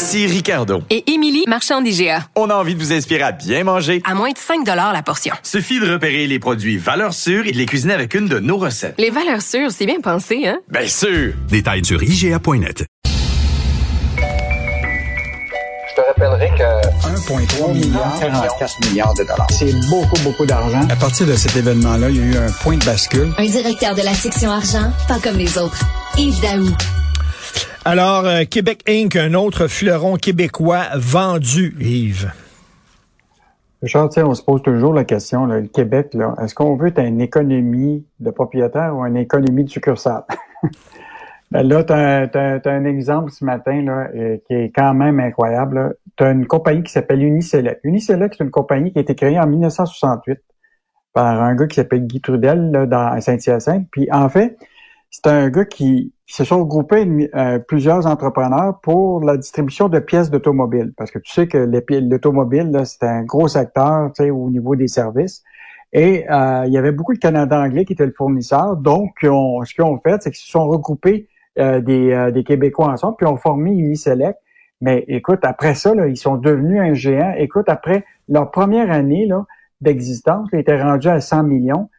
Ici Ricardo. Et Émilie, marchand d'IGA. On a envie de vous inspirer à bien manger. À moins de 5 la portion. Suffit de repérer les produits valeurs sûres et de les cuisiner avec une de nos recettes. Les valeurs sûres, c'est bien pensé, hein? Bien sûr! Détails sur IGA.net. Je te rappellerai que 1,3 milliard, 44 milliards de dollars. C'est beaucoup, beaucoup d'argent. À partir de cet événement-là, il y a eu un point de bascule. Un directeur de la section argent, pas comme les autres. Yves Daou. Alors, euh, Québec Inc., un autre fleuron québécois vendu, Yves. Richard, on se pose toujours la question, le Québec, est-ce qu'on veut une économie de propriétaires ou une économie de succursale? ben là, tu as, un exemple ce matin là, euh, qui est quand même incroyable. Tu as une compagnie qui s'appelle Uniselect. Uniselect, c'est une compagnie qui a été créée en 1968 par un gars qui s'appelle Guy Trudel là, dans Saint-Hyacinthe. Puis en fait, c'est un gars qui, se sont regroupés euh, plusieurs entrepreneurs pour la distribution de pièces d'automobile. Parce que tu sais que l'automobile, c'est un gros secteur au niveau des services. Et euh, il y avait beaucoup de Canada anglais qui étaient le fournisseur. Donc, ce qu'ils ont fait, c'est qu'ils se sont regroupés euh, des, des, Québécois ensemble, puis ont formé Uniselect. Mais écoute, après ça, là, ils sont devenus un géant. Écoute, après leur première année d'existence, ils étaient rendus à 100 millions.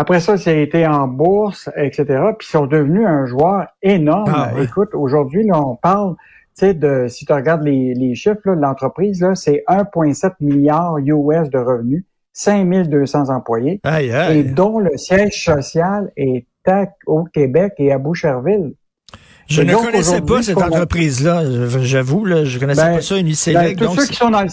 Après ça, ça a été en bourse, etc. Puis ils sont devenus un joueur énorme. Ah, Écoute, aujourd'hui, là, on parle, tu sais, de, si tu regardes les, les chiffres de l'entreprise, là, c'est 1,7 milliard US de revenus, 5200 employés, et dont le siège social est au Québec et à Boucherville. Je ne connaissais pas cette entreprise-là, j'avoue, là, je connaissais ben, pas ça, une ben, tous ceux qui sont dans le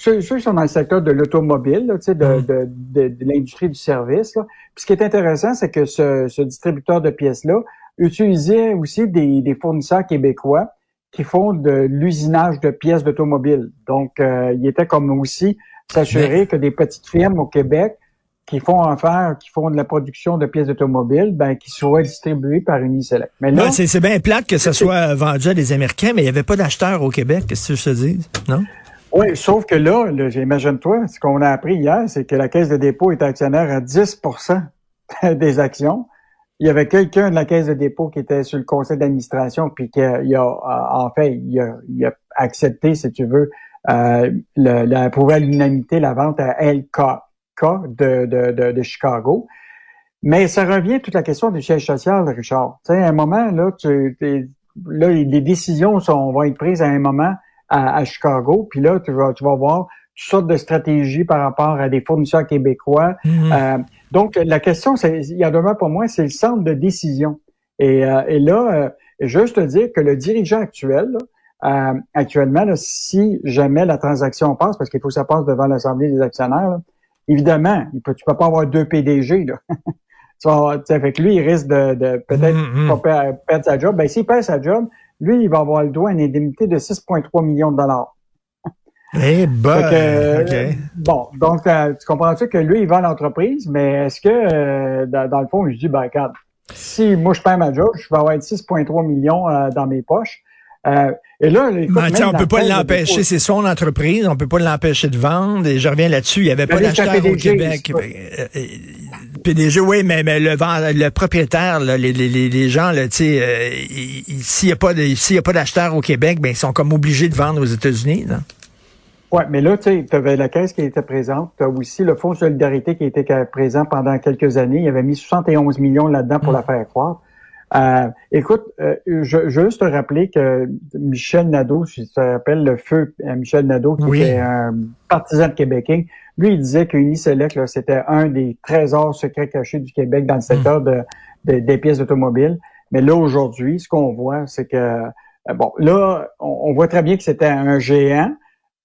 ceux, qui sont dans le secteur de l'automobile, de, mm. de, de, de l'industrie du service. Là. Puis ce qui est intéressant, c'est que ce, ce, distributeur de pièces-là utilisait aussi des, des, fournisseurs québécois qui font de l'usinage de pièces d'automobile. Donc, euh, il était comme aussi s'assurer que des petites firmes au Québec qui font affaire, qui font de la production de pièces d'automobile, ben, qui soient distribuées par Uniselect. Mais là, c'est bien plate que ça soit vendu à des Américains, mais il n'y avait pas d'acheteurs au Québec, qu'est-ce que je te dis, non? Oui, sauf que là, j'imagine-toi, ce qu'on a appris hier, c'est que la Caisse de dépôt est actionnaire à 10% des actions. Il y avait quelqu'un de la Caisse de dépôt qui était sur le conseil d'administration, puis qui a, en fait, il a, accepté, si tu veux, euh, le, à l'unanimité la vente à LKK de, de, de, Chicago. Mais ça revient toute la question du siège social, Richard. Tu sais, à un moment, là, tu, là, les décisions sont, vont être prises à un moment à, Chicago. Puis là, tu vas, tu vas voir toutes sortes de stratégies par rapport à des fournisseurs québécois. Mhm. Euh, donc, la question, c'est, il y a demain pour moi, c'est le centre de décision. Et, euh, et là, euh, juste te dire que le dirigeant actuel, actuellement, si jamais la transaction passe, parce qu'il faut que ça passe devant l'Assemblée des actionnaires, évidemment, il peut, tu peux pas avoir deux PDG. Là. tu vois, fait que lui, il risque de, de peut-être mhm, mhm. perdre sa job. Ben, s'il perd sa job, lui, il va avoir le droit à une indemnité de 6,3 millions de dollars. Eh ben, Bon, donc euh, tu comprends-tu que lui, il vend l'entreprise, mais est-ce que, euh, dans, le fond, je dis, ben, regarde, si moi je perds ma job, je vais avoir 6,3 millions euh, dans mes poches. et là, écoute, ben, on peut pas l'empêcher, c'est son entreprise, on peut pas l'empêcher de vendre. Et je reviens là-dessus, il n'y avait pas d'acheteur au Québec. PDG, oui, mais, mais le, le propriétaire, les, les, les, gens, là, euh, s'il n'y a pas d'acheteurs au Québec, ben, ils sont comme obligés de vendre aux États-Unis. Oui, mais là, tu avais la caisse qui était présente. Tu as aussi le Fonds de solidarité qui était présent pendant quelques années. Il avait mis 71 millions là-dedans pour mm. la faire croire. Euh, écoute, euh, je, je, veux juste te rappeler que Michel Nadeau, si tu te rappelles le feu, euh, Michel Nadeau, qui était un partisan de Québec, lui, il disait qu'Uniselect, c'était un des trésors secrets cachés du Québec dans le secteur de, des pièces automobiles. Mais là, aujourd'hui, ce qu'on voit, c'est que, euh, bon, là, on, voit très bien que c'était un géant.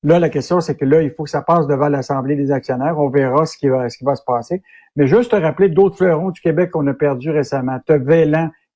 Là, la question, c'est que là, il faut que ça passe devant l'Assemblée des actionnaires. On verra ce qui va, ce qui va se passer. Mais juste te rappeler d'autres fleurons du Québec qu'on a perdu récemment. Tu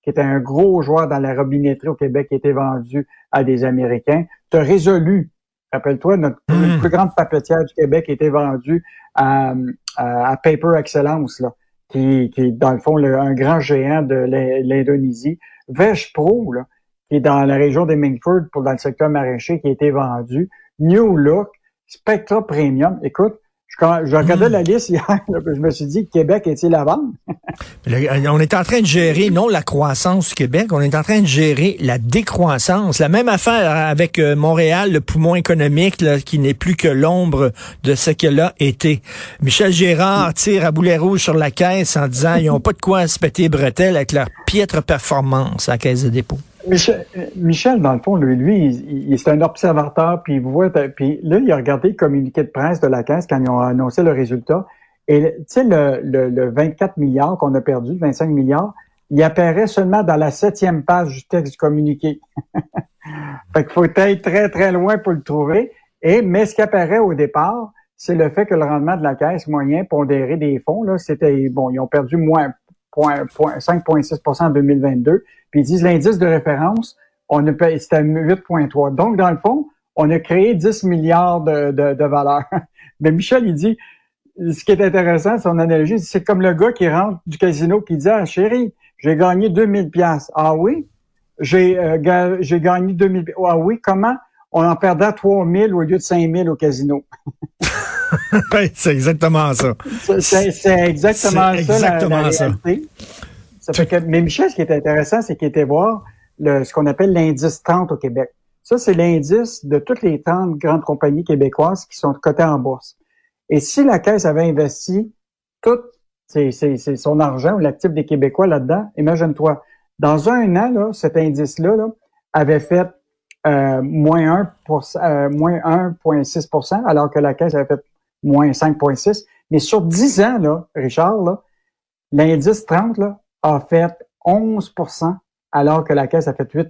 qui était un gros joueur dans la robinetterie au Québec, qui était vendu à des Américains. Tu as résolu, rappelle-toi, notre Mm. plus grande papetière du Québec était vendue à, à, à Paper Excellence, là, qui, qui est dans le fond le- un grand géant de l'I- l'Indonésie. Vesh Pro, là, qui est dans la région des Mingford, pour dans le secteur maraîcher, qui a été vendu. New Look, Spectra Premium. Écoute, quand, je regardais Mm. la liste hier, là, je me suis dit, Québec est-il à vendre? Le- on est en train de gérer non la croissance du Québec, on est en train de gérer la décroissance. La même affaire avec euh, Montréal, le poumon économique là, qui n'est plus que l'ombre de ce qu'elle a été. Michel Gérard tire à boulet rouge sur la caisse en disant ils n'ont pas de quoi se péter les bretelles avec leur piètre performance à la caisse de dépôt. Michel, Michel, dans le fond, lui, lui il, il- c'est un observateur, puis il voit, puis là, il a regardé le communiqué de presse de la Caisse quand ils ont annoncé le résultat. Et tu sais, le, le, le 24 milliards qu'on a perdu, 25 milliards, il apparaît seulement dans la septième page du texte du communiqué. fait qu'il faut être très, très loin pour le trouver. Et, mais ce qui apparaît au départ, c'est le fait que le rendement de la caisse moyen pondéré des fonds, là, c'était, bon, ils ont perdu moins, 5,6% en 2022. Puis ils disent l'indice de référence, on a c'était 8,3. Donc, dans le fond, on a créé 10 milliards de, de, de valeur. Mais Michel, il dit, ce qui est intéressant, son analogie, c'est comme le gars qui rentre du casino qui dit, ah, chérie, j'ai gagné 2000 pièces. Ah oui? J'ai euh, ga- j'ai gagné 2000 pi- Ah oui? Comment? On en perdait 3000 au lieu de 5000 au casino. Oui, c'est exactement ça. C'est- exactement ça, la- exactement la, ça. réalité. Ça fait que, mais Michel, ce qui est intéressant, c'est qu'il était voir le, ce qu'on appelle l'indice 30 au Québec. Ça, c'est l'indice de toutes les 30 grandes compagnies québécoises qui sont cotées en bourse. Et si la Caisse avait investi tout ses- ses- ses- son argent ou l'actif des Québécois là-dedans, imagine-toi, dans un an, là, cet indice-là là, avait fait euh, moins 1 pour, euh, moins 1,6% alors que la Caisse avait fait moins 5,6 Mais sur 10 ans, là, Richard, l'indice 30 là, a fait 11% alors que la Caisse a fait 8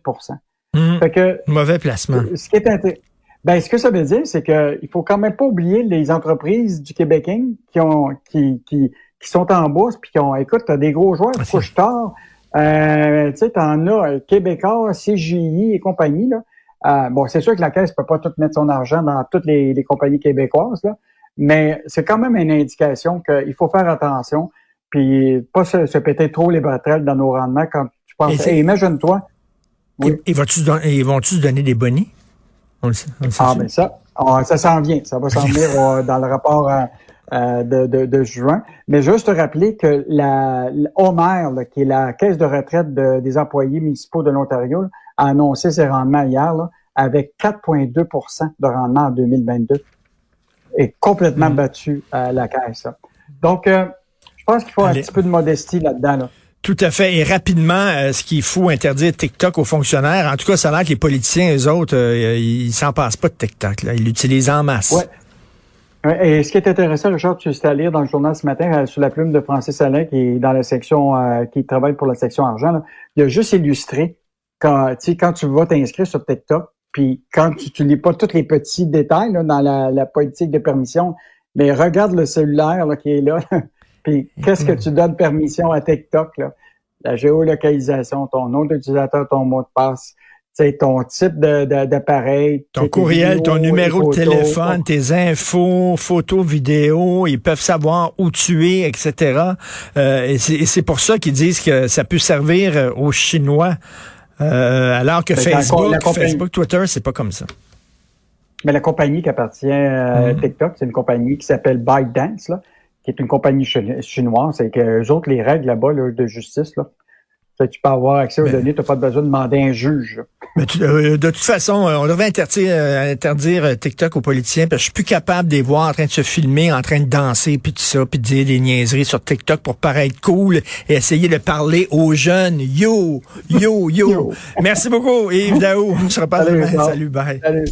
Hum, Fait que Mauvais placement. ce qui est ben, ce que ça veut dire, c'est que il faut quand même pas oublier les entreprises du Québécois qui ont qui, qui, qui sont en bourse puis qui ont écoute, t'as des gros joueurs, c'est- Couche-Tard, euh, tu sais, t'en as euh, Québécois, CGI et compagnie, là. Euh, bon, c'est sûr que la Caisse peut pas tout mettre son argent dans toutes les, les compagnies québécoises, là, mais c'est quand même une indication qu'il faut faire attention puis pas se, se péter trop les bretelles dans nos rendements quand tu Et penses. Hey, imagine-toi, Oui. Et, et et vont-tu se donner des bonnets? On le sait. on le sait Ah, ben ça, ah, ça s'en vient. Ça va s'en venir euh, dans le rapport euh, euh, de, de, de juin. Mais juste te rappeler que la, la Homer, là, qui est la caisse de retraite de- des employés municipaux de l'Ontario, a annoncé ses rendements hier là, avec 4,2% de rendement en 2022. Et complètement Mhm. battu à la caisse. Donc, euh, je pense qu'il faut Allez. un petit peu de modestie là-dedans. Là. Tout à fait. Et rapidement, euh, ce qu'il faut interdire TikTok aux fonctionnaires. En tout cas, ça a l'air que les politiciens, eux autres, euh, ils s'en passent pas de TikTok. Là. Ils l'utilisent en masse. Ouais. Et ce qui est intéressant, Richard, tu es à lire dans le journal ce matin, euh, sous la plume de Francis Alain, qui est dans la section, qui travaille pour la section argent, là, il a juste illustré quand, quand tu vas t'inscrire sur TikTok, puis quand tu, tu lis pas tous les petits détails là, dans la, la politique de permission, mais regarde le cellulaire là, qui est là, puis qu'est-ce que tu donnes permission à TikTok, là? La géolocalisation, ton nom d'utilisateur, ton mot de passe, ton type d'appareil. Ton courriel, vidéos, ton numéro de téléphone, tes infos, photos, vidéos, ils peuvent savoir où tu es, etc. Euh, et c'est et c'est pour ça qu'ils disent que ça peut servir euh, aux Chinois, euh, alors que Facebook, Facebook, Twitter, c'est pas comme ça. Mais la compagnie qui appartient à Mhm. TikTok, c'est une compagnie qui s'appelle ByteDance, là, qui est une compagnie chi- chinoise. Et que eux autres, les règles là-bas là, de justice, là, fait que tu peux avoir accès aux données, tu n'as pas besoin de demander un juge. Mais tu- euh, de toute façon, euh, on devrait interdire, euh, interdire euh, TikTok aux politiciens parce que je suis plus capable de les voir en train de se filmer, en train de danser, puis tout ça, puis de dire des niaiseries sur TikTok pour paraître cool et essayer de parler aux jeunes. Yo, yo, yo. Yo. Merci beaucoup, Yves Daou. On se reparle demain. Salut, bye. Salut.